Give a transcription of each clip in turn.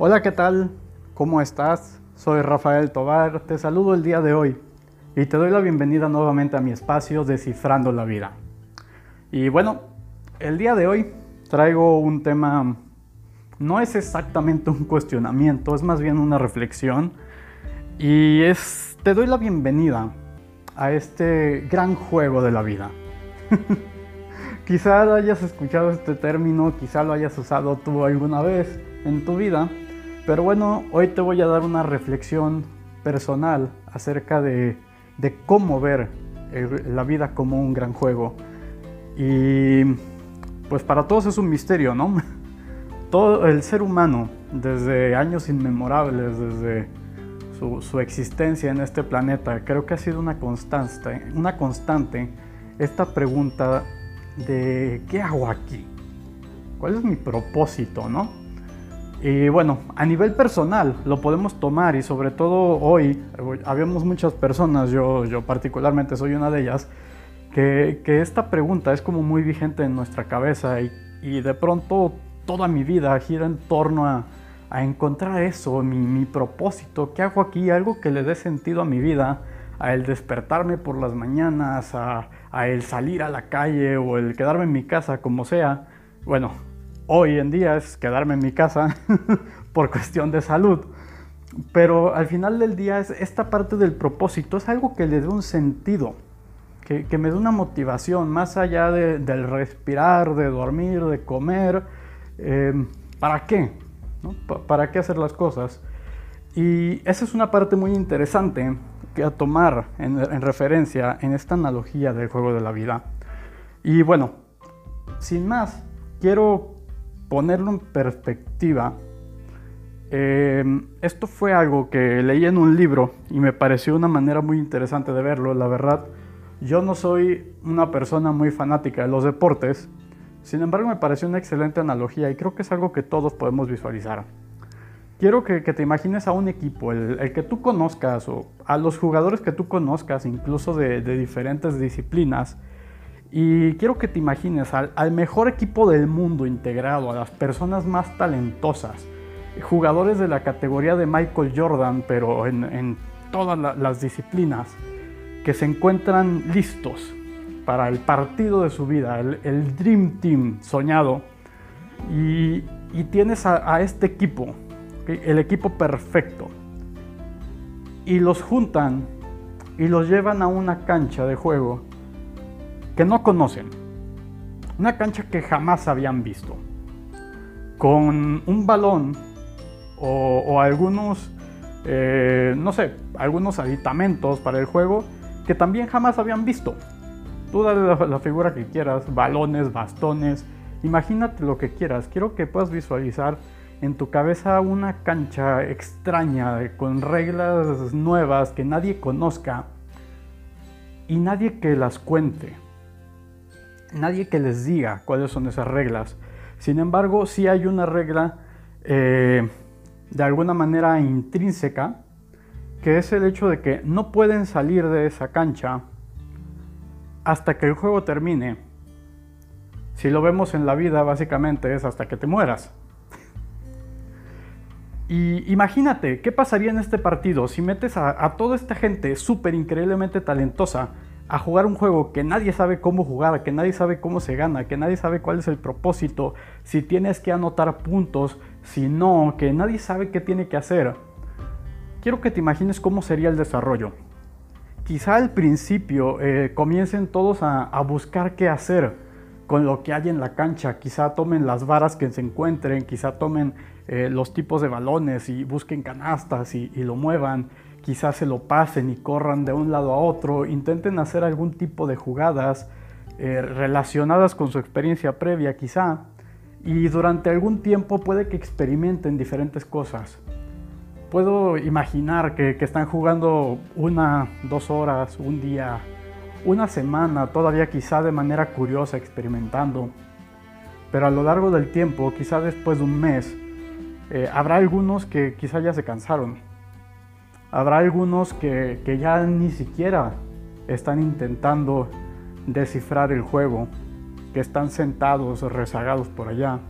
Hola, ¿qué tal? ¿Cómo estás? Soy Rafael Tobar, te saludo el día de hoy y te doy la bienvenida nuevamente a mi espacio Descifrando la Vida. Y bueno, el día de hoy traigo un tema, no es exactamente un cuestionamiento, es más bien una reflexión y es, te doy la bienvenida a este gran juego de la vida. quizá hayas escuchado este término, quizá lo hayas usado tú alguna vez en tu vida, pero bueno, hoy te voy a dar una reflexión personal acerca de, cómo ver la vida como un gran juego. Y pues para todos es un misterio, ¿no? Todo el ser humano, desde años inmemorables, desde su, su, existencia en este planeta, creo que ha sido una constante, una constante esta pregunta de ¿qué hago aquí? ¿Cuál es mi propósito, no? Y bueno, a nivel personal lo podemos tomar y sobre todo hoy, habemos muchas personas, yo, yo particularmente soy una de ellas, que, que, esta pregunta es como muy vigente en nuestra cabeza y, y de pronto toda mi vida gira en torno a, a encontrar eso, mi, mi, propósito, qué hago aquí, algo que le dé sentido a mi vida, a el despertarme por las mañanas, a el salir a la calle o el quedarme en mi casa, como sea. Bueno, hoy en día es quedarme en mi casa por cuestión de salud. Pero al final del día es esta parte del propósito es algo que le dé un sentido, que, me dé una motivación más allá del respirar, de dormir, de comer. Eh, ¿Para qué? ¿Para qué hacer las cosas? Y esa es una parte muy interesante que a tomar en referencia en esta analogía del juego de la vida. Y bueno, sin más, quiero ponerlo en perspectiva, em, esto fue algo que leí en un libro y me pareció una manera muy interesante de verlo. La verdad, yo no soy una persona muy fanática de los deportes, sin embargo me pareció una excelente analogía y creo que es algo que todos podemos visualizar. Quiero que, te imagines a un equipo, el, que tú conozcas o a los jugadores que tú conozcas, incluso de diferentes disciplinas, y quiero que te imagines al, mejor equipo del mundo integrado, a las personas más talentosas, jugadores de la categoría de Michael Jordan, pero en, todas las disciplinas, que se encuentran listos para el partido de su vida, el, Dream Team soñado. Y, tienes a, este equipo, el equipo perfecto, y los juntan y los llevan a una cancha de juego que no conocen. Una cancha que jamás habían visto. Con un balón o, algunos, eh, no sé, algunos aditamentos para el juego que también jamás habían visto. Tú dale la, figura que quieras, balones, bastones, imagínate lo que quieras. Quiero que puedas visualizar en tu cabeza una cancha extraña, con reglas nuevas que nadie conozca y nadie que las cuente nadie que les diga cuáles son esas reglas. Sin embargo, sí hay una regla eh, de alguna manera intrínseca, que es el hecho de que no pueden salir de esa cancha hasta que el juego termine. Si lo vemos en la vida, básicamente es hasta que te mueras. Y imagínate, ¿qué pasaría en este partido si metes a, a toda esta gente súper increíblemente talentosa a jugar un juego que nadie sabe cómo jugar, que nadie sabe cómo se gana, que nadie sabe cuál es el propósito, si tienes que anotar puntos, si no, que nadie sabe qué tiene que hacer. Quiero que te imagines cómo sería el desarrollo. Quizá al principio eh, comiencen todos a, buscar qué hacer con lo que hay en la cancha, quizá tomen las varas que se encuentren, quizá tomen eh, los tipos de balones y busquen canastas y lo muevan quizás se lo pasen y corran de un lado a otro, intenten hacer algún tipo de jugadas eh, relacionadas con su experiencia previa quizá, y durante algún tiempo puede que experimenten diferentes cosas. Puedo imaginar que, están jugando una, dos horas, un día, una semana, todavía quizá de manera curiosa experimentando, pero a lo largo del tiempo, quizá después de un mes, eh, habrá algunos que quizá ya se cansaron Habrá algunos que, ya ni siquiera están intentando descifrar el juego, que están sentados rezagados por allá.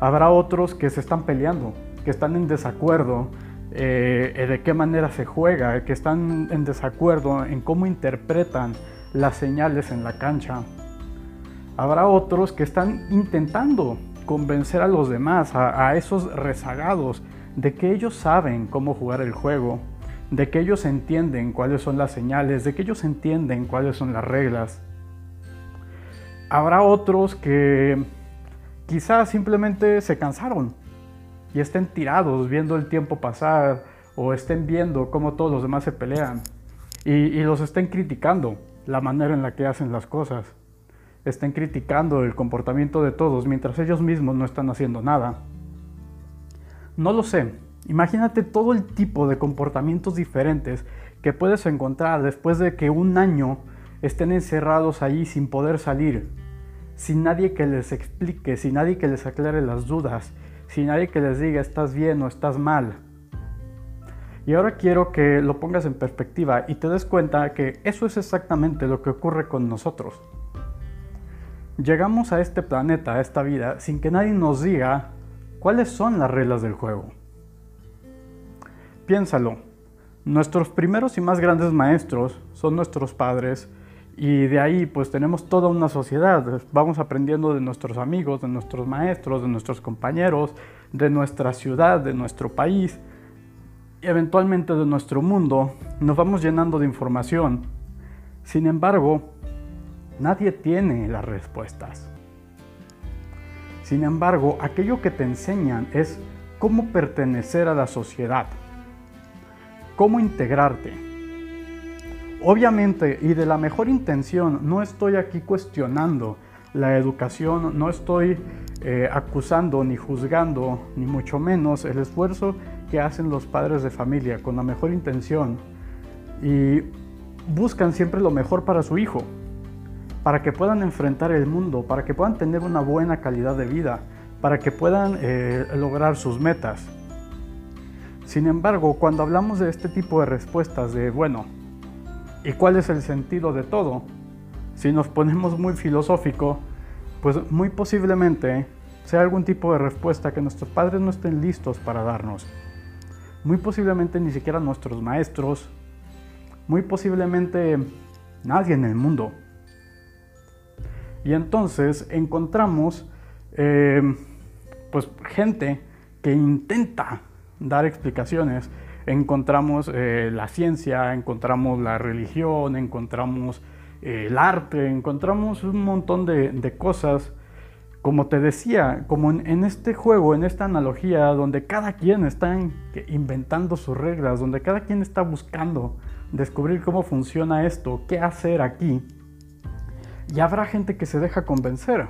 Habrá otros que se están peleando, que están en desacuerdo eh, de qué manera se juega, que están en desacuerdo en cómo interpretan las señales en la cancha. Habrá otros que están intentando convencer a los demás, a, esos rezagados, de que ellos saben cómo jugar el juego, de que ellos entienden cuáles son las señales, de que ellos entienden cuáles son las reglas. Habrá otros que quizás simplemente se cansaron y estén tirados viendo el tiempo pasar o estén viendo cómo todos los demás se pelean y, y los estén criticando la manera en la que hacen las cosas. Estén criticando el comportamiento de todos mientras ellos mismos no están haciendo nada. No lo sé. Imagínate todo el tipo de comportamientos diferentes que puedes encontrar después de que un año estén encerrados ahí sin poder salir, sin nadie que les explique, sin nadie que les aclare las dudas, sin nadie que les diga estás bien o estás mal. Y ahora quiero que lo pongas en perspectiva y te des cuenta que eso es exactamente lo que ocurre con nosotros. Llegamos a este planeta, a esta vida, sin que nadie nos diga cuáles son las reglas del juego. Piénsalo, nuestros primeros y más grandes maestros son nuestros padres y de ahí pues tenemos toda una sociedad, vamos aprendiendo de nuestros amigos, de nuestros maestros, de nuestros compañeros, de nuestra ciudad, de nuestro país eventualmente de nuestro mundo, nos vamos llenando de información. Sin embargo, nadie tiene las respuestas. Sin embargo, aquello que te enseñan es cómo pertenecer a la sociedad, cómo integrarte. Obviamente, y de la mejor intención, no estoy aquí cuestionando la educación, no estoy eh, acusando ni juzgando, ni mucho menos el esfuerzo que hacen los padres de familia con la mejor intención y buscan siempre lo mejor para su hijo, para que puedan enfrentar el mundo, para que puedan tener una buena calidad de vida, para que puedan eh, lograr sus metas. Sin embargo, cuando hablamos de este tipo de respuestas de, bueno, ¿y cuál es el sentido de todo? Si nos ponemos muy filosófico, pues muy posiblemente sea algún tipo de respuesta que nuestros padres no estén listos para darnos muy posiblemente ni siquiera nuestros maestros, muy posiblemente nadie en el mundo. Y entonces encontramos eh, pues gente que intenta dar explicaciones. Encontramos eh, la ciencia, encontramos la religión, encontramos eh, el arte, encontramos un montón de, de cosas como te decía, como en, este juego, en esta analogía, donde cada quien está inventando sus reglas, donde cada quien está buscando descubrir cómo funciona esto, qué hacer aquí, y habrá gente que se deja convencer.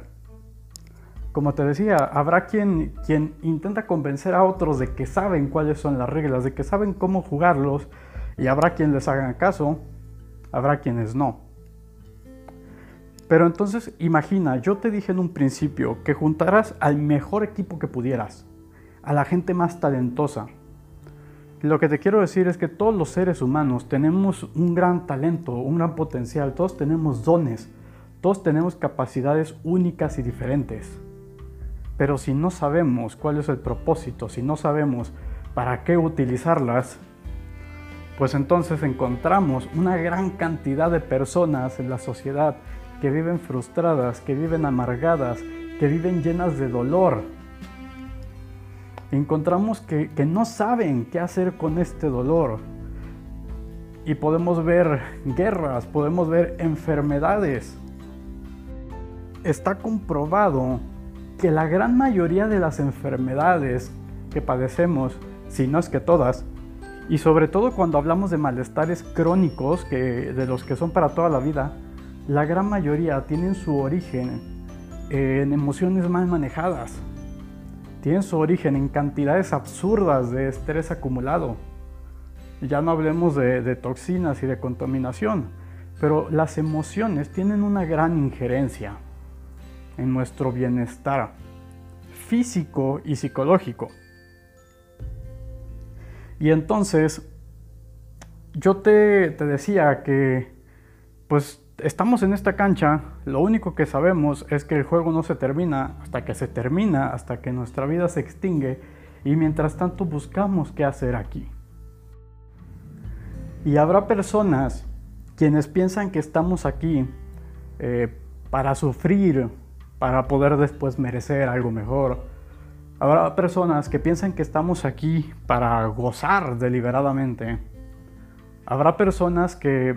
Como te decía, habrá quien, quien intenta convencer a otros de que saben cuáles son las reglas, de que saben cómo jugarlos, y habrá quien les haga caso, habrá quienes no. Pero entonces imagina, yo te dije en un principio que juntaras al mejor equipo que pudieras, a la gente más talentosa. Lo que te quiero decir es que todos los seres humanos tenemos un gran talento, un gran potencial, todos tenemos dones, todos tenemos capacidades únicas y diferentes. Pero si no sabemos cuál es el propósito, si no sabemos para qué utilizarlas, pues entonces encontramos una gran cantidad de personas en la sociedad que viven frustradas, que viven amargadas, que viven llenas de dolor. Encontramos que, no saben qué hacer con este dolor. Y podemos ver guerras, podemos ver enfermedades. Está comprobado que la gran mayoría de las enfermedades que padecemos, si no es que todas, y sobre todo cuando hablamos de malestares crónicos, que, de los que son para toda la vida, la gran mayoría tienen su origen en emociones mal manejadas. Tienen su origen en cantidades absurdas de estrés acumulado. Ya no hablemos de, toxinas y de contaminación, pero las emociones tienen una gran injerencia en nuestro bienestar físico y psicológico. Y entonces, yo te, te decía que, pues estamos en esta cancha, lo único que sabemos es que el juego no se termina hasta que se termina, hasta que nuestra vida se extingue y mientras tanto buscamos qué hacer aquí. Y habrá personas quienes piensan que estamos aquí eh, para sufrir, para poder después merecer algo mejor. Habrá personas que piensan que estamos aquí para gozar deliberadamente. Habrá personas que,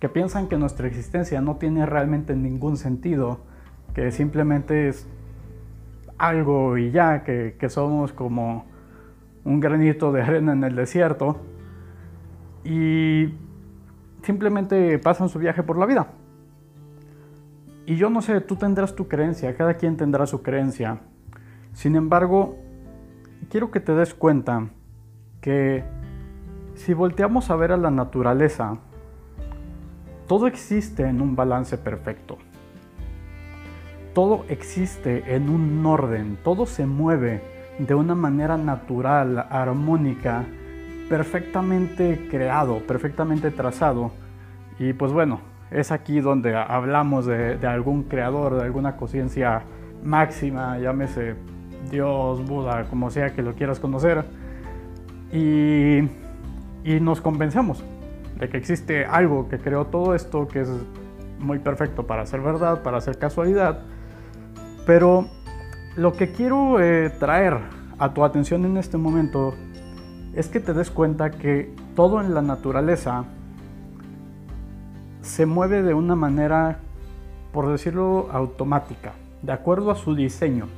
que piensan que nuestra existencia no tiene realmente ningún sentido, que simplemente es algo y ya, que, que somos como un granito de arena en el desierto y simplemente pasan su viaje por la vida. Y yo no sé, tú tendrás tu creencia, cada quien tendrá su creencia. Sin embargo, quiero que te des cuenta que si volteamos a ver a la naturaleza, todo existe en un balance perfecto. Todo existe en un orden, todo se mueve de una manera natural, armónica, perfectamente creado, perfectamente trazado. Y pues bueno, es aquí donde hablamos de, algún creador, de alguna conciencia máxima, llámese Dios, Buda, como sea que lo quieras conocer. Y, y nos convencemos de que existe algo que creó todo esto, que es muy perfecto para ser verdad, para ser casualidad. Pero lo que quiero eh, traer a tu atención en este momento es que te des cuenta que todo en la naturaleza se mueve de una manera, por decirlo, automática, de acuerdo a su diseño.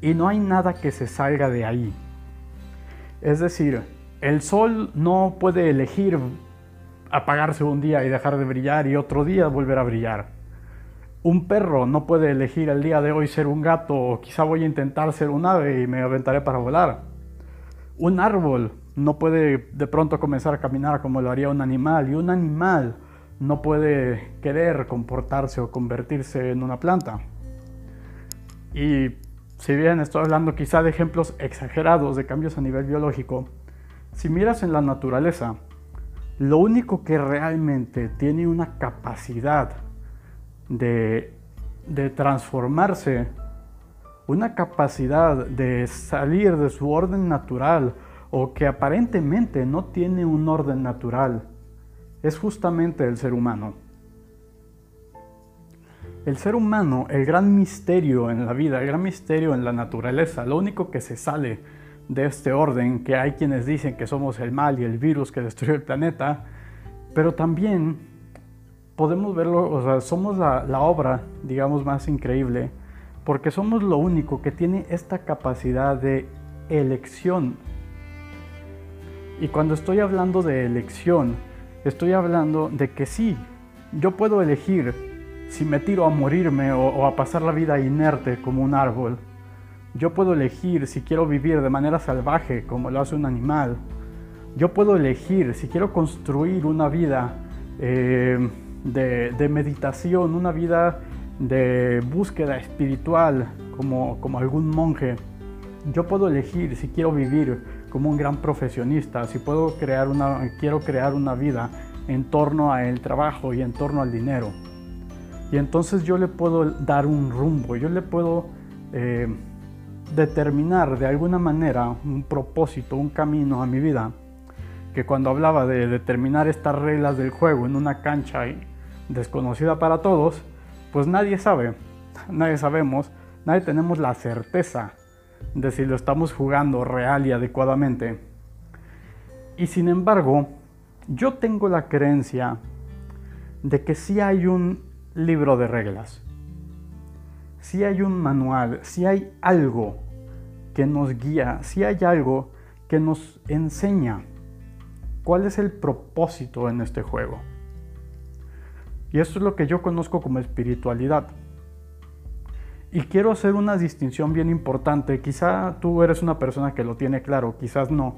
Y no hay nada que se salga de ahí. Es decir, el sol no puede elegir apagarse un día y dejar de brillar y otro día volver a brillar. Un perro no puede elegir el día de hoy ser un gato o quizá voy a intentar ser un ave y me aventaré para volar. Un árbol no puede de pronto comenzar a caminar como lo haría un animal y un animal no puede querer comportarse o convertirse en una planta. Y si bien estoy hablando quizá de ejemplos exagerados de cambios a nivel biológico, si miras en la naturaleza, lo único que realmente tiene una capacidad de, transformarse, una capacidad de salir de su orden natural o que aparentemente no tiene un orden natural, es justamente el ser humano. El ser humano, el gran misterio en la vida, el gran misterio en la naturaleza, lo único que se sale de este orden, que hay quienes dicen que somos el mal y el virus que destruyó el planeta, pero también podemos verlo, o sea, somos la, la obra, digamos, más increíble, porque somos lo único que tiene esta capacidad de elección. Y cuando estoy hablando de elección, Estoy hablando de que sí, yo puedo elegir si me tiro a morirme o, a pasar la vida inerte como un árbol. Yo puedo elegir si quiero vivir de manera salvaje como lo hace un animal. Yo puedo elegir si quiero construir una vida eh, de, de, meditación, una vida de búsqueda espiritual como, como algún monje. Yo puedo elegir si quiero vivir como un gran profesionista, si puedo crear una, quiero crear una vida en torno al trabajo y en torno al dinero. Y entonces yo le puedo dar un rumbo, yo le puedo eh, determinar de alguna manera un propósito, un camino a mi vida. Que cuando hablaba de determinar estas reglas del juego en una cancha desconocida para todos, pues nadie sabe, nadie sabemos, nadie tenemos la certeza de si lo estamos jugando real y adecuadamente. Y sin embargo, yo tengo la creencia de que si hay un libro de reglas, si hay un manual, si hay algo que nos guía, si hay algo que nos enseña cuál es el propósito en este juego. Y esto es lo que yo conozco como espiritualidad. Y quiero hacer una distinción bien importante. Quizá tú eres una persona que lo tiene claro, quizás no.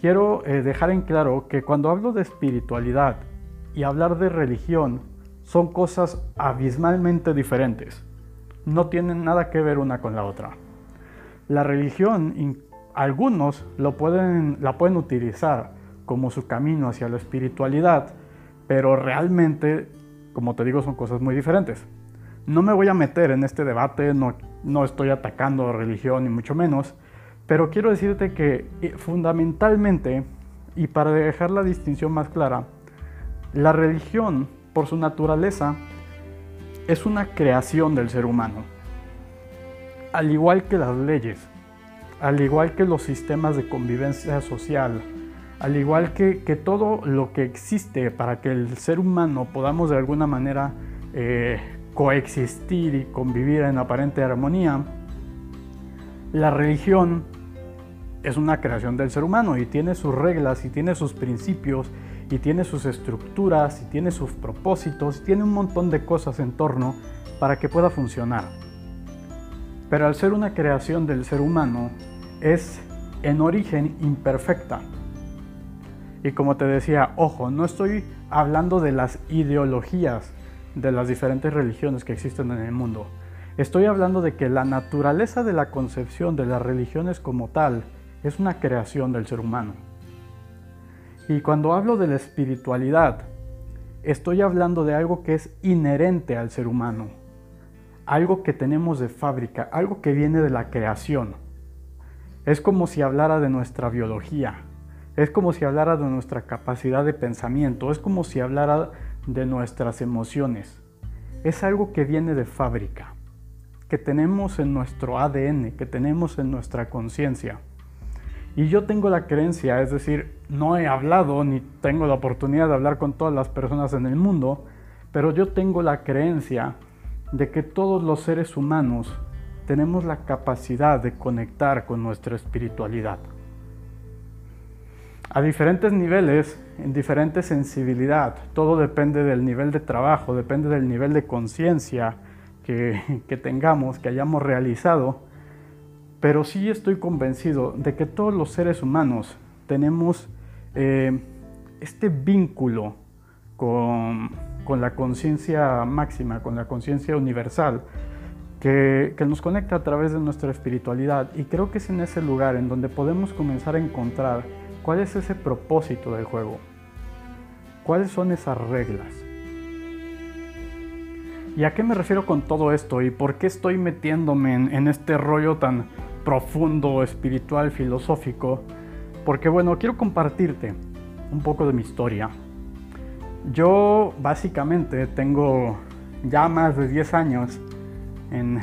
Quiero eh, dejar en claro que cuando hablo de espiritualidad y hablar de religión son cosas abismalmente diferentes. No tienen nada que ver una con la otra. La religión, algunos lo pueden, la pueden utilizar como su camino hacia la espiritualidad, pero realmente, como te digo, son cosas muy diferentes. No me voy a meter en este debate, no, no estoy atacando religión ni mucho menos, Pero quiero decirte que eh, fundamentalmente, y para dejar la distinción más clara, la religión, por su naturaleza, es una creación del ser humano. Al igual que las leyes, al igual que los sistemas de convivencia social, al igual que, todo lo que existe para que el ser humano podamos de alguna manera eh, coexistir y convivir en aparente armonía, la religión es una creación del ser humano y tiene sus reglas y tiene sus principios y tiene sus estructuras y tiene sus propósitos y tiene un montón de cosas en torno para que pueda funcionar. Pero al ser una creación del ser humano es en origen imperfecta. Y como te decía, ojo, no estoy hablando de las ideologías de las diferentes religiones que existen en el mundo. Estoy hablando de que la naturaleza de la concepción de las religiones como tal es una creación del ser humano. Y cuando hablo de la espiritualidad, estoy hablando de algo que es inherente al ser humano, algo que tenemos de fábrica, algo que viene de la creación. Es como si hablara de nuestra biología, es como si hablara de nuestra capacidad de pensamiento, es como si hablara de nuestras emociones. Es algo que viene de fábrica, que tenemos en nuestro ADN, que tenemos en nuestra conciencia. Y yo tengo la creencia, es decir, no he hablado ni tengo la oportunidad de hablar con todas las personas en el mundo, pero yo tengo la creencia de que todos los seres humanos tenemos la capacidad de conectar con nuestra espiritualidad. A diferentes niveles, en diferente sensibilidad, todo depende del nivel de trabajo, depende del nivel de conciencia que, que tengamos, que hayamos realizado pero sí estoy convencido de que todos los seres humanos tenemos eh, este vínculo con, la conciencia máxima, con la conciencia universal, que, que, nos conecta a través de nuestra espiritualidad. Y creo que es en ese lugar en donde podemos comenzar a encontrar cuál es ese propósito del juego, cuáles son esas reglas. ¿Y a qué me refiero con todo esto? ¿Y por qué estoy metiéndome en este rollo tan, profundo, espiritual, filosófico, porque bueno, quiero compartirte un poco de mi historia. Yo básicamente tengo ya más de 10 años en,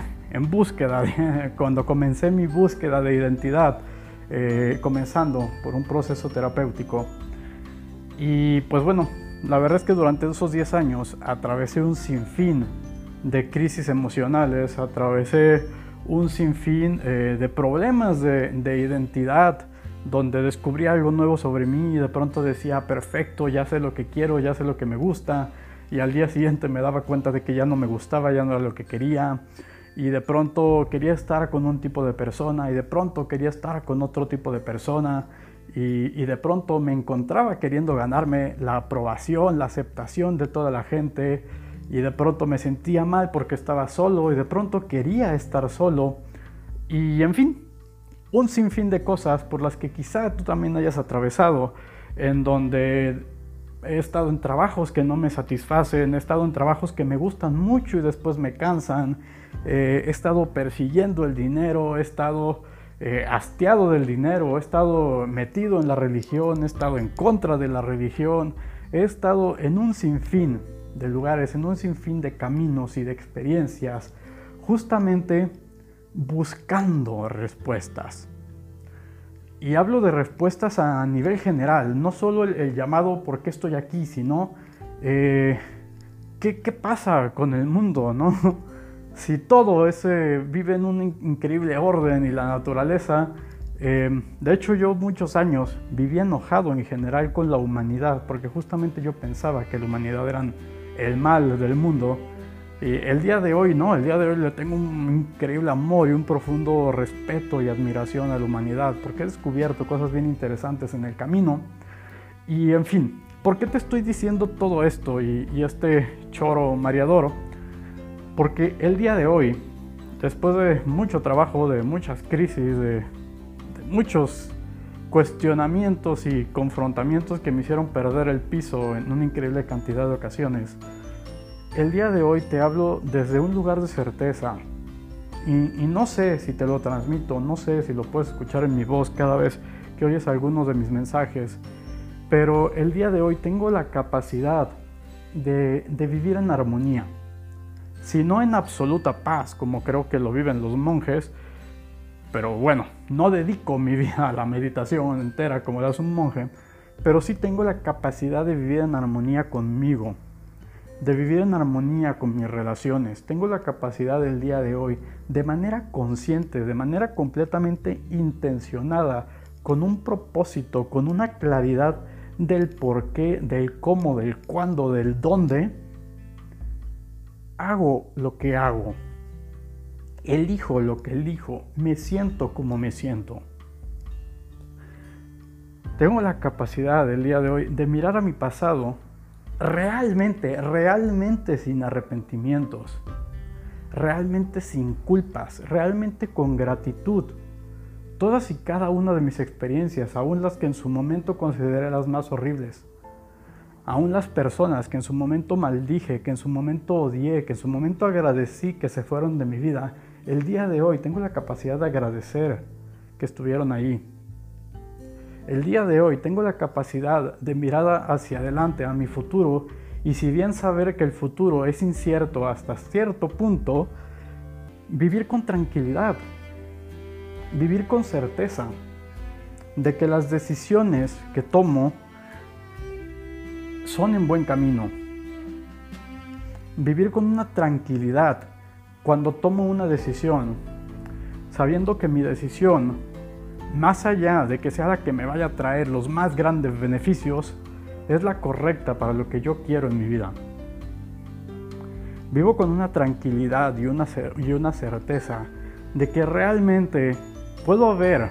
búsqueda, cuando comencé mi búsqueda de identidad, eh, comenzando por un proceso terapéutico. Y pues bueno, la verdad es que durante esos 10 años atravesé un sinfín de crisis emocionales, atravesé un sinfín eh, de problemas de, identidad, donde descubrí algo nuevo sobre mí y de pronto decía, perfecto, ya sé lo que quiero, ya sé lo que me gusta, y al día siguiente me daba cuenta de que ya no me gustaba, ya no era lo que quería, y de pronto quería estar con un tipo de persona, y de pronto quería estar con otro tipo de persona, y, y de pronto me encontraba queriendo ganarme la aprobación, la aceptación de toda la gente, y de pronto me sentía mal porque estaba solo y de pronto quería estar solo y en fin, un sinfín de cosas por las que quizá tú también hayas atravesado, en donde he estado en trabajos que no me satisfacen, he estado en trabajos que me gustan mucho y después me cansan, eh, he estado persiguiendo el dinero, he estado eh, hastiado del dinero, he estado metido en la religión, he estado en contra de la religión, he estado en un sinfín de lugares, en un sinfín de caminos y de experiencias, justamente buscando respuestas. Y hablo de respuestas a nivel general, no solo el, llamado ¿por qué estoy aquí?, sino eh, ¿qué, pasa con el mundo? ¿no? si todo ese vive en un increíble orden y la naturaleza, eh, de hecho yo muchos años vivía enojado en general con la humanidad, porque justamente yo pensaba que la humanidad eran el mal del mundo. Y el día de hoy no, el día de hoy le tengo un increíble amor y un profundo respeto y admiración a la humanidad, porque he descubierto cosas bien interesantes en el camino. Y en fin, ¿por qué te estoy diciendo todo esto y, este choro mareador? Porque el día de hoy, después de mucho trabajo, de muchas crisis, de, de muchos cuestionamientos y confrontamientos que me hicieron perder el piso en una increíble cantidad de ocasiones. El día de hoy te hablo desde un lugar de certeza, y, no sé si te lo transmito, no sé si lo puedes escuchar en mi voz cada vez que oyes algunos de mis mensajes, pero el día de hoy tengo la capacidad de, vivir en armonía. Si no en absoluta paz, como creo que lo viven los monjes, pero bueno, no dedico mi vida a la meditación entera como lo hace un monje, pero sí tengo la capacidad de vivir en armonía conmigo, de vivir en armonía con mis relaciones. Tengo la capacidad del día de hoy, de manera consciente, de manera completamente intencionada, con un propósito, con una claridad del por qué, del cómo, del cuándo, del dónde, hago lo que hago. Elijo lo que elijo, me siento como me siento. Tengo la capacidad el día de hoy de mirar a mi pasado realmente, realmente sin arrepentimientos, realmente sin culpas, realmente con gratitud. Todas y cada una de mis experiencias, aún las que en su momento consideré las más horribles, aún las personas que en su momento maldije, que en su momento odié, que en su momento agradecí que se fueron de mi vida, el día de hoy tengo la capacidad de agradecer que estuvieron ahí, el día de hoy tengo la capacidad de mirar hacia adelante, a mi futuro, y si bien saber que el futuro es incierto hasta cierto punto, vivir con tranquilidad, vivir con certeza de que las decisiones que tomo son en buen camino. Vivir con una tranquilidad cuando tomo una decisión, sabiendo que mi decisión más allá de que sea la que me vaya a traer los más grandes beneficios, es la correcta para lo que yo quiero en mi vida. Vivo con una tranquilidad y una, y una certeza de que realmente puedo ver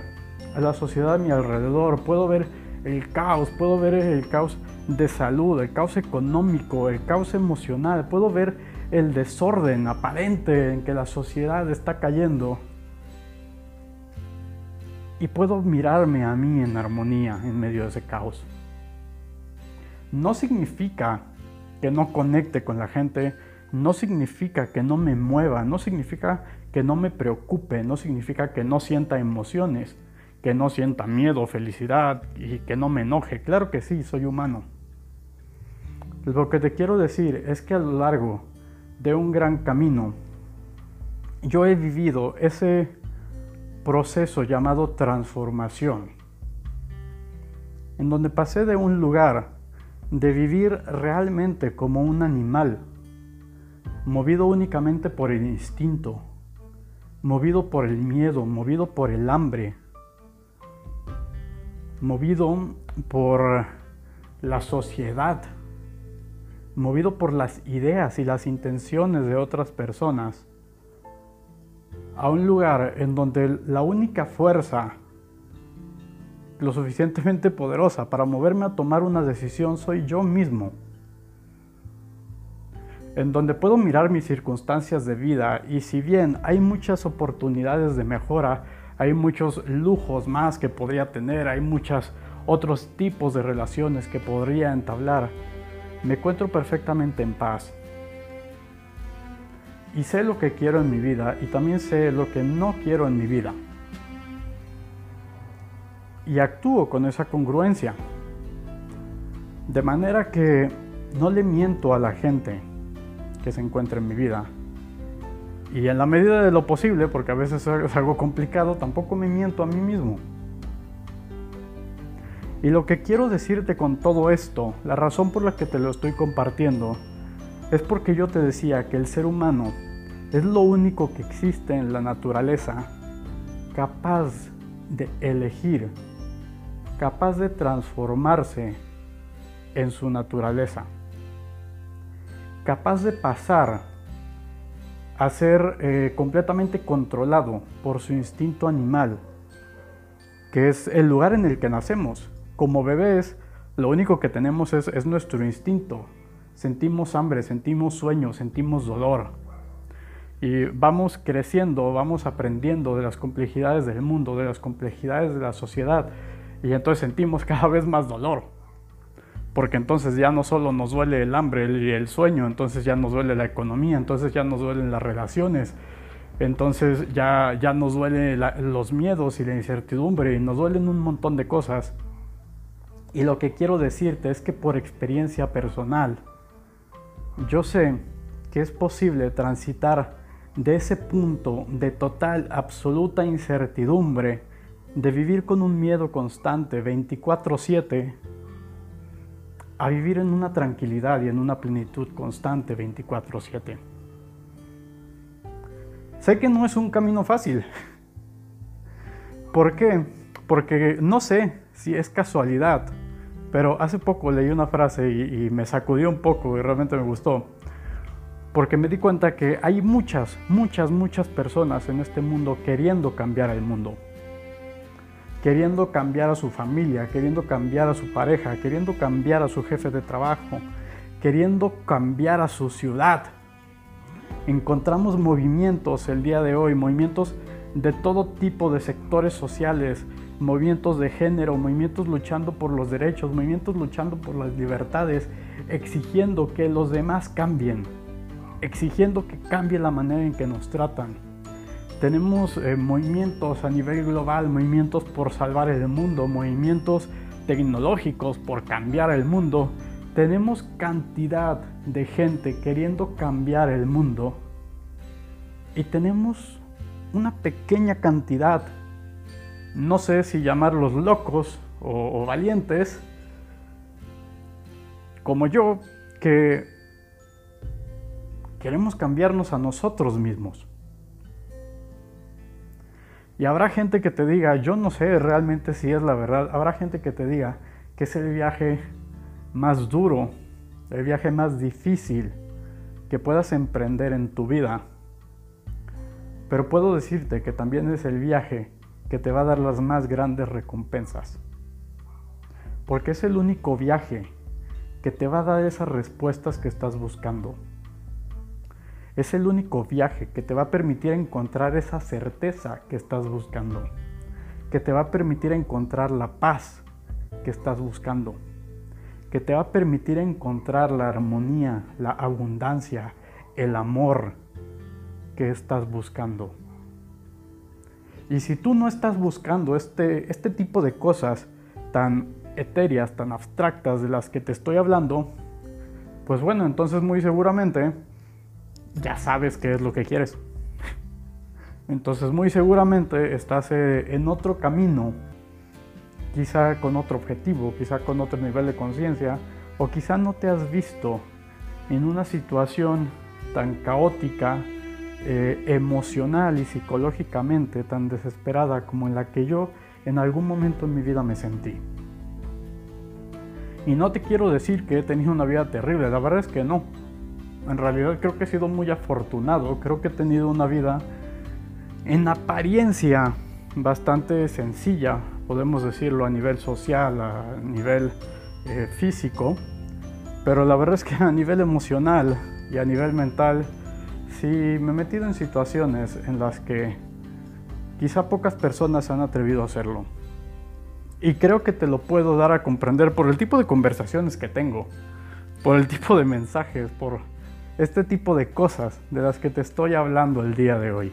a la sociedad a mi alrededor, puedo ver el caos, puedo ver el caos de salud, el caos económico, el caos emocional, puedo ver el desorden aparente en que la sociedad está cayendo y puedo mirarme a mí en armonía en medio de ese caos. No significa que no conecte con la gente, no significa que no me mueva, no significa que no me preocupe, no significa que no sienta emociones, que no sienta miedo, felicidad y que no me enoje. Claro que sí, soy humano. Lo que te quiero decir es que a lo largo de un gran camino, yo he vivido ese proceso llamado transformación, en donde pasé de un lugar de vivir realmente como un animal, movido únicamente por el instinto, movido por el miedo, movido por el hambre, movido por la sociedad, movido por las ideas y las intenciones de otras personas, a un lugar en donde la única fuerza lo suficientemente poderosa para moverme a tomar una decisión soy yo mismo. En donde puedo mirar mis circunstancias de vida y si bien hay muchas oportunidades de mejora, hay muchos lujos más que podría tener, hay muchos otros tipos de relaciones que podría entablar, me encuentro perfectamente en paz y sé lo que quiero en mi vida y también sé lo que no quiero en mi vida. Y actúo con esa congruencia. De manera que no le miento a la gente que se encuentra en mi vida. Y en la medida de lo posible, porque a veces es algo complicado, tampoco me miento a mí mismo. Y lo que quiero decirte con todo esto, la razón por la que te lo estoy compartiendo, es porque yo te decía que el ser humano es lo único que existe en la naturaleza capaz de elegir, capaz de transformarse en su naturaleza, capaz de pasar a ser eh, completamente controlado por su instinto animal, que es el lugar en el que nacemos. Como bebés, lo único que tenemos es, es nuestro instinto, Sentimos hambre, sentimos sueño, sentimos dolor. Y vamos creciendo, vamos aprendiendo de las complejidades del mundo, de las complejidades de la sociedad. Y entonces sentimos cada vez más dolor. Porque entonces ya no solo nos duele el hambre y el sueño, entonces ya nos duele la economía, entonces ya nos duelen las relaciones, Entonces ya, ya nos duelen los miedos y la incertidumbre, y nos duelen un montón de cosas. Y lo que quiero decirte es que por experiencia personal, yo sé que es posible transitar de ese punto de total, absoluta incertidumbre, de vivir con un miedo constante 24/7, a vivir en una tranquilidad y en una plenitud constante 24/7. Sé que no es un camino fácil. ¿Por qué? Porque no sé si es casualidad, pero hace poco leí una frase y, me sacudió un poco y realmente me gustó porque me di cuenta que hay muchas, muchas, muchas personas en este mundo queriendo cambiar el mundo. Queriendo cambiar a su familia, queriendo cambiar a su pareja, queriendo cambiar a su jefe de trabajo, queriendo cambiar a su ciudad. Encontramos movimientos el día de hoy, movimientos de todo tipo de sectores sociales, movimientos de género, movimientos luchando por los derechos, movimientos luchando por las libertades, exigiendo que los demás cambien exigiendo que cambie la manera en que nos tratan. Tenemos eh, movimientos a nivel global, movimientos por salvar el mundo, movimientos tecnológicos por cambiar el mundo. Tenemos cantidad de gente queriendo cambiar el mundo y tenemos una pequeña cantidad, no sé si llamarlos locos o, valientes, como yo, que Queremos cambiarnos a nosotros mismos. Y habrá gente que te diga, yo no sé realmente si es la verdad, habrá gente que te diga que es el viaje más duro, el viaje más difícil que puedas emprender en tu vida. Pero puedo decirte que también es el viaje que te va a dar las más grandes recompensas. Porque es el único viaje que te va a dar esas respuestas que estás buscando. Es el único viaje que te va a permitir encontrar esa certeza que estás buscando, que te va a permitir encontrar la paz que estás buscando, que te va a permitir encontrar la armonía, la abundancia, el amor que estás buscando. Y si tú no estás buscando este, este tipo de cosas tan etéreas, tan abstractas de las que te estoy hablando, pues bueno, entonces muy seguramente ya sabes qué es lo que quieres. Entonces muy seguramente estás eh, en otro camino, quizá con otro objetivo, quizá con otro nivel de conciencia, o quizá no te has visto en una situación tan caótica, eh, emocional y psicológicamente tan desesperada como en la que yo en algún momento en mi vida me sentí. Y no te quiero decir que he tenido una vida terrible, la verdad es que no. En realidad creo que he sido muy afortunado, creo que he tenido una vida en apariencia bastante sencilla, podemos decirlo a nivel social, a nivel eh, físico, pero la verdad es que a nivel emocional y a nivel mental sí me he metido en situaciones en las que quizá pocas personas han atrevido a hacerlo. Y creo que te lo puedo dar a comprender por el tipo de conversaciones que tengo, por el tipo de mensajes, por este tipo de cosas de las que te estoy hablando el día de hoy.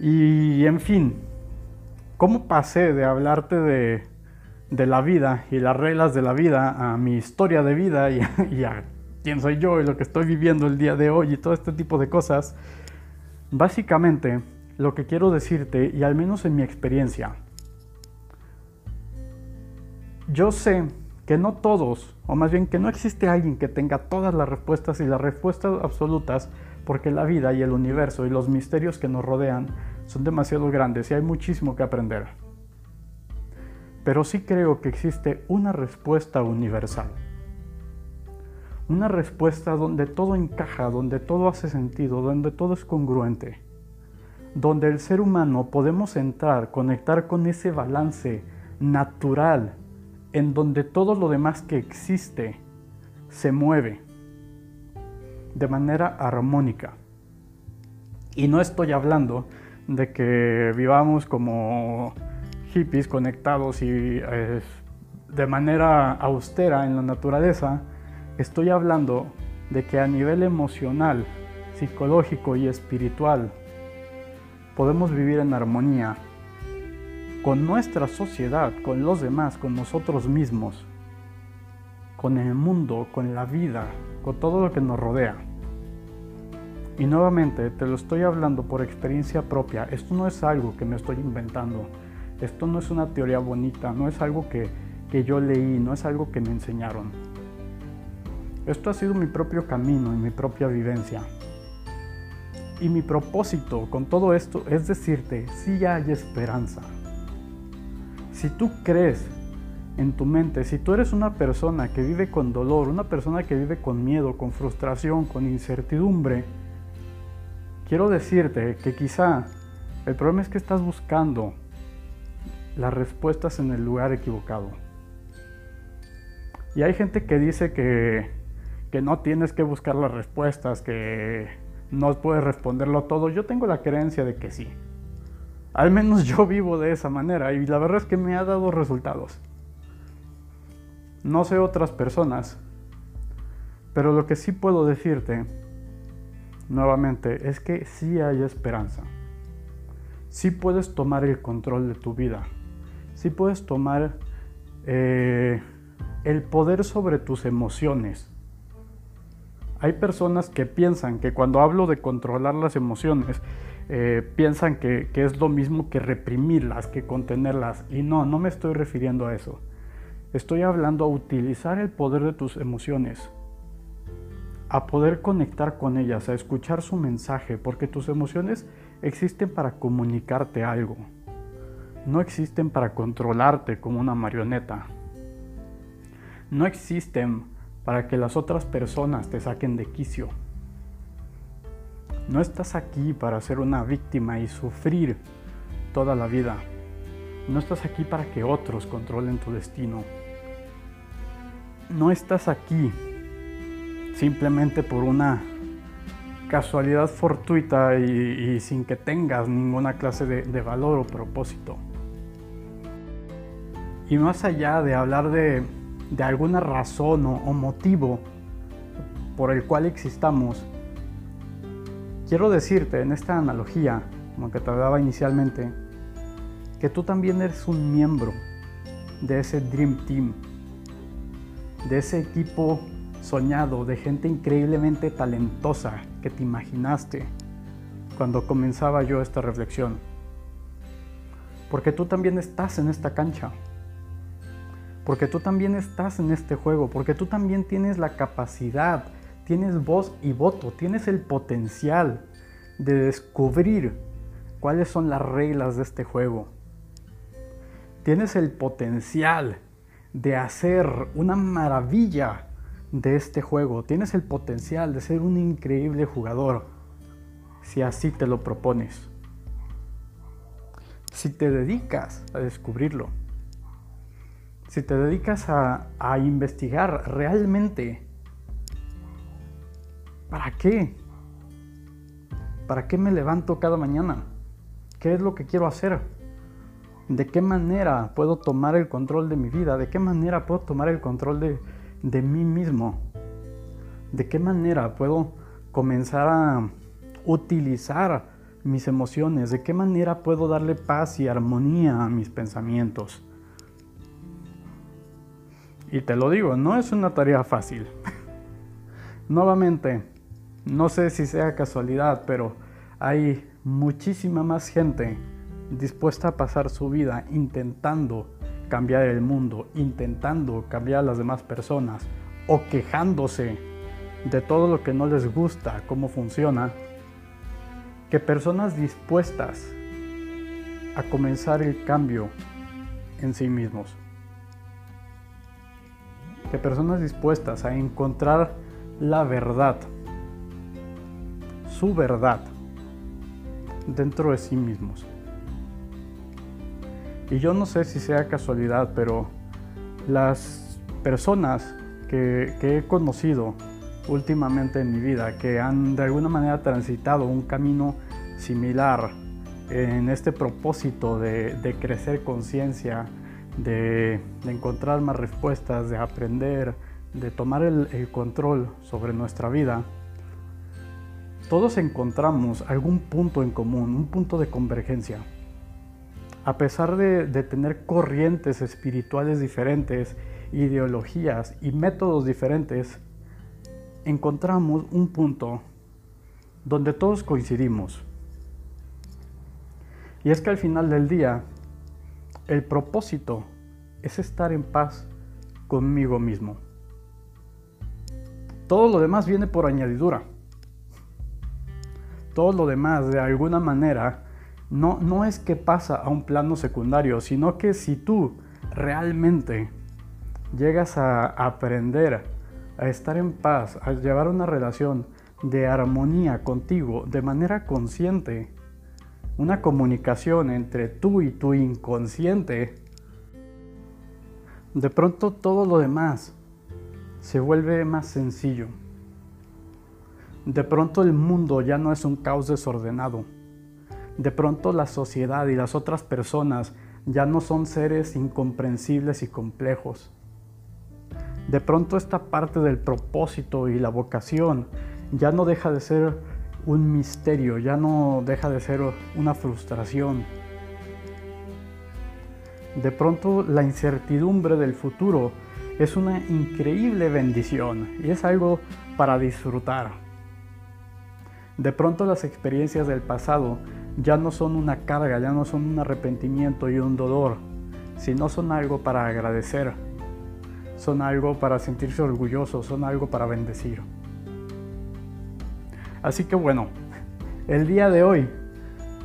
Y en fin, ¿cómo pasé de hablarte de, la vida y las reglas de la vida a mi historia de vida y, y a quién soy yo y lo que estoy viviendo el día de hoy y todo este tipo de cosas? Básicamente, lo que quiero decirte, y al menos en mi experiencia, yo sé que no todos, o más bien que no existe alguien que tenga todas las respuestas y las respuestas absolutas, porque la vida y el universo y los misterios que nos rodean son demasiado grandes y hay muchísimo que aprender. Pero sí creo que existe una respuesta universal. Una respuesta donde todo encaja, donde todo hace sentido, donde todo es congruente. Donde el ser humano podemos entrar, conectar con ese balance natural en donde todo lo demás que existe se mueve de manera armónica. Y no estoy hablando de que vivamos como hippies conectados y eh, de manera austera en la naturaleza. Estoy hablando de que a nivel emocional, psicológico y espiritual, podemos vivir en armonía con nuestra sociedad, con los demás, con nosotros mismos, con el mundo, con la vida, con todo lo que nos rodea. Y nuevamente te lo estoy hablando por experiencia propia. Esto no es algo que me estoy inventando. Esto no es una teoría bonita, no es algo que, que yo leí, no es algo que me enseñaron. Esto ha sido mi propio camino y mi propia vivencia. Y mi propósito con todo esto es decirte, si hay esperanza. Si tú crees en tu mente, si tú eres una persona que vive con dolor, una persona que vive con miedo, con frustración, con incertidumbre, quiero decirte que quizá el problema es que estás buscando las respuestas en el lugar equivocado. Y hay gente que dice que, que no tienes que buscar las respuestas, que no puedes responderlo todo. Yo tengo la creencia de que sí. Al menos yo vivo de esa manera y la verdad es que me ha dado resultados. No sé otras personas, pero lo que sí puedo decirte nuevamente es que sí hay esperanza. Sí puedes tomar el control de tu vida. Sí puedes tomar eh, el poder sobre tus emociones. Hay personas que piensan que cuando hablo de controlar las emociones, eh, piensan que, que es lo mismo que reprimirlas, que contenerlas. Y no, no me estoy refiriendo a eso. Estoy hablando a utilizar el poder de tus emociones, a poder conectar con ellas, a escuchar su mensaje, porque tus emociones existen para comunicarte algo. No existen para controlarte como una marioneta. No existen para que las otras personas te saquen de quicio. No estás aquí para ser una víctima y sufrir toda la vida. No estás aquí para que otros controlen tu destino. No estás aquí simplemente por una casualidad fortuita y, sin que tengas ninguna clase de, valor o propósito. Y más allá de hablar de, alguna razón o motivo por el cual existamos, Quiero decirte en esta analogía, como que te hablaba inicialmente, que tú también eres un miembro de ese Dream Team, de ese equipo soñado, de gente increíblemente talentosa que te imaginaste cuando comenzaba yo esta reflexión. Porque tú también estás en esta cancha. Porque tú también estás en este juego. Porque tú también tienes la capacidad tienes voz y voto, tienes el potencial de descubrir cuáles son las reglas de este juego. Tienes el potencial de hacer una maravilla de este juego. Tienes el potencial de ser un increíble jugador si así te lo propones. Si te dedicas a descubrirlo. Si te dedicas a, a investigar realmente ¿Para qué? ¿Para qué me levanto cada mañana? ¿Qué es lo que quiero hacer? ¿De qué manera puedo tomar el control de mi vida? ¿De qué manera puedo tomar el control de, mí mismo? ¿De qué manera puedo comenzar a utilizar mis emociones? ¿De qué manera puedo darle paz y armonía a mis pensamientos? Y te lo digo, no es una tarea fácil. Nuevamente, no sé si sea casualidad, pero hay muchísima más gente dispuesta a pasar su vida intentando cambiar el mundo, intentando cambiar a las demás personas o quejándose de todo lo que no les gusta, cómo funciona, que personas dispuestas a comenzar el cambio en sí mismos. Que personas dispuestas a encontrar la verdad su verdad dentro de sí mismos. Y yo no sé si sea casualidad, pero las personas que, he conocido últimamente en mi vida, que han de alguna manera transitado un camino similar en este propósito de, crecer conciencia, de, encontrar más respuestas, de aprender, de tomar el control sobre nuestra vida, todos encontramos algún punto en común, un punto de convergencia. A pesar de, tener corrientes espirituales diferentes, ideologías y métodos diferentes, encontramos un punto donde todos coincidimos. Y es que al final del día, el propósito es estar en paz conmigo mismo. Todo lo demás viene por añadidura. Todo lo demás, de alguna manera, no, no es que pasa a un plano secundario, sino que si tú realmente llegas a aprender a estar en paz, a llevar una relación de armonía contigo de manera consciente, una comunicación entre tú y tu inconsciente, de pronto todo lo demás se vuelve más sencillo. De pronto el mundo ya no es un caos desordenado. De pronto la sociedad y las otras personas ya no son seres incomprensibles y complejos. De pronto esta parte del propósito y la vocación ya no deja de ser un misterio, ya no deja de ser una frustración. De pronto la incertidumbre del futuro es una increíble bendición y es algo para disfrutar. De pronto las experiencias del pasado ya no son una carga, ya no son un arrepentimiento y un dolor, sino son algo para agradecer, son algo para sentirse orgulloso, son algo para bendecir. Así que bueno, el día de hoy,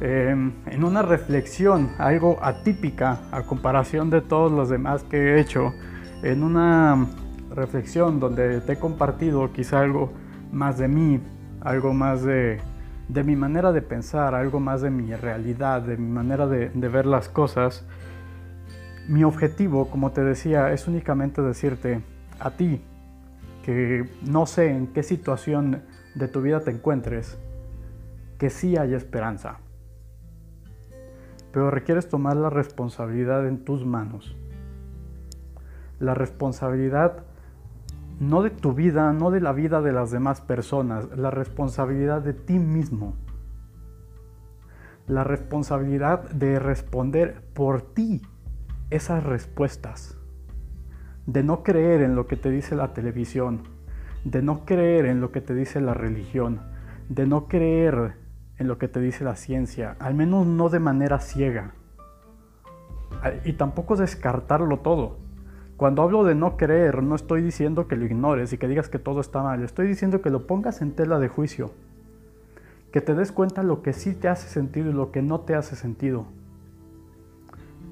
em, en una reflexión algo atípica a comparación de todos los demás que he hecho, en una reflexión donde te he compartido quizá algo más de mí, algo más de, mi manera de pensar, algo más de mi realidad, de mi manera de ver las cosas, mi objetivo, como te decía, es únicamente decirte a ti, que no sé en qué situación de tu vida te encuentres, que sí hay esperanza. Pero requieres tomar la responsabilidad en tus manos. La responsabilidad no de tu vida, no de la vida de las demás personas, la responsabilidad de ti mismo. La responsabilidad de responder por ti esas respuestas. De no creer en lo que te dice la televisión, de no creer en lo que te dice la religión, de no creer en lo que te dice la ciencia, al menos no de manera ciega. Y tampoco descartarlo todo. Cuando hablo de no creer, no estoy diciendo que lo ignores y que digas que todo está mal, estoy diciendo que lo pongas en tela de juicio, que te des cuenta lo que sí te hace sentido y lo que no te hace sentido.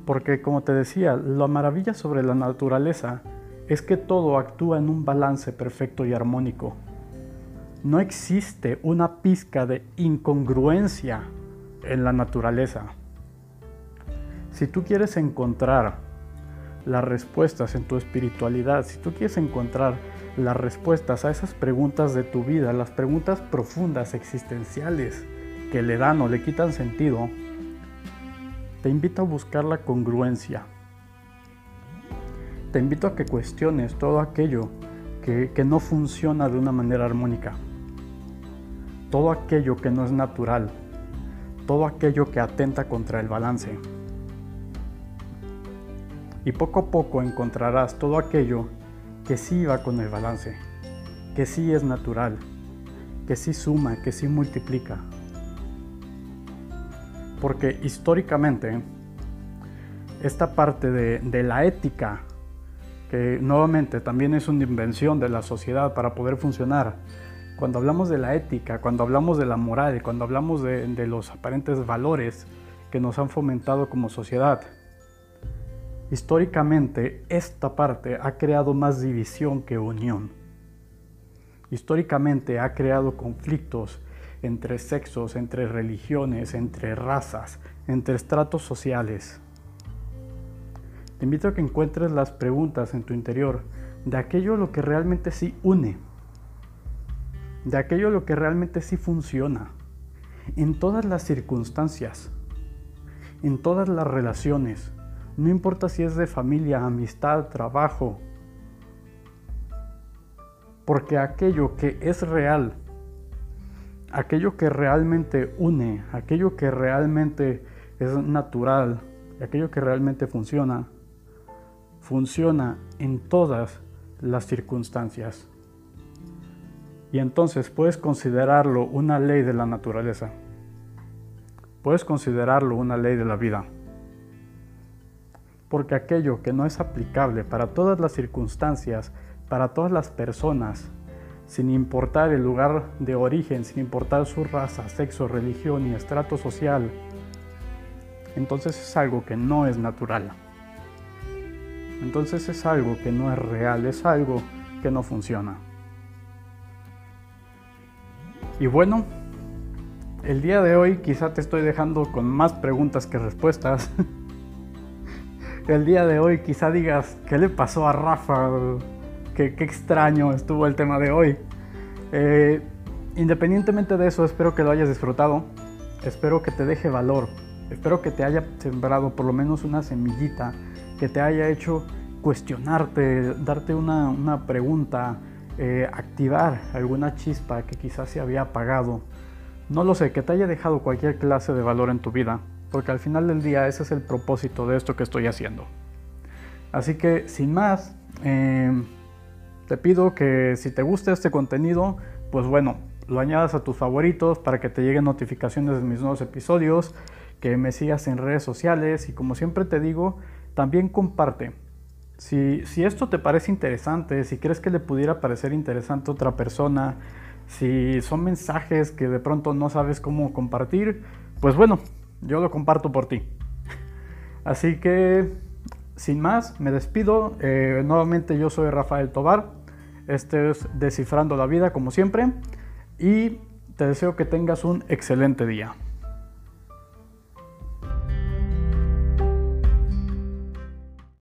Porque como te decía, la maravilla sobre la naturaleza es que todo actúa en un balance perfecto y armónico. No existe una pizca de incongruencia en la naturaleza. Si tú quieres encontrar las respuestas en tu espiritualidad, si tú quieres encontrar las respuestas a esas preguntas de tu vida, las preguntas profundas, existenciales, que le dan o le quitan sentido, te invito a buscar la congruencia, te invito a que cuestiones todo aquello que, no funciona de una manera armónica, todo aquello que no es natural, todo aquello que atenta contra el balance. Y poco a poco encontrarás todo aquello que sí va con el balance, que sí es natural, que sí suma, que sí multiplica. Porque históricamente, esta parte de, de la ética que nuevamente también es una invención de la sociedad para poder funcionar. Cuando hablamos de la ética, cuando hablamos de la moral, cuando hablamos de, de los aparentes valores que nos han fomentado como sociedad, históricamente esta parte ha creado más división que unión. Históricamente ha creado conflictos entre sexos, entre religiones, entre razas, entre estratos sociales. Te invito a que encuentres las preguntas en tu interior de aquello lo que realmente sí une, de aquello lo que realmente sí funciona, en todas las circunstancias, en todas las relaciones, no importa si es de familia, amistad, trabajo, porque aquello que es real, aquello que realmente une, aquello que realmente es natural, aquello que realmente funciona, funciona en todas las circunstancias. Y entonces puedes considerarlo una ley de la naturaleza. Puedes considerarlo una ley de la vida. Porque aquello que no es aplicable para todas las circunstancias, para todas las personas, sin importar el lugar de origen, sin importar su raza, sexo, religión y estrato social, entonces es algo que no es natural. Entonces es algo que no es real, es algo que no funciona. Y bueno, el día de hoy quizá te estoy dejando con más preguntas que respuestas. el día de hoy quizá digas, ¿qué le pasó a Rafa? Qué, extraño estuvo el tema de hoy. Eh, independientemente de eso, espero que lo hayas disfrutado. Espero que te deje valor. Espero que te haya sembrado por lo menos una semillita, que te haya hecho cuestionarte, darte una, pregunta, eh, activar alguna chispa que quizás se había apagado. No lo sé, que te haya dejado cualquier clase de valor en tu vida, porque al final del día ese es el propósito de esto que estoy haciendo. Así que sin más, eh, te pido que si te gusta este contenido, pues bueno, lo añadas a tus favoritos para que te lleguen notificaciones de mis nuevos episodios, que me sigas en redes sociales y como siempre te digo, también comparte. Si, si esto te parece interesante, si crees que le pudiera parecer interesante a otra persona, si son mensajes que de pronto no sabes cómo compartir, pues bueno, yo lo comparto por ti. Así que sin más, me despido. Eh, nuevamente yo soy Rafael Tobar. Este es Descifrando la Vida como siempre. Y te deseo que tengas un excelente día.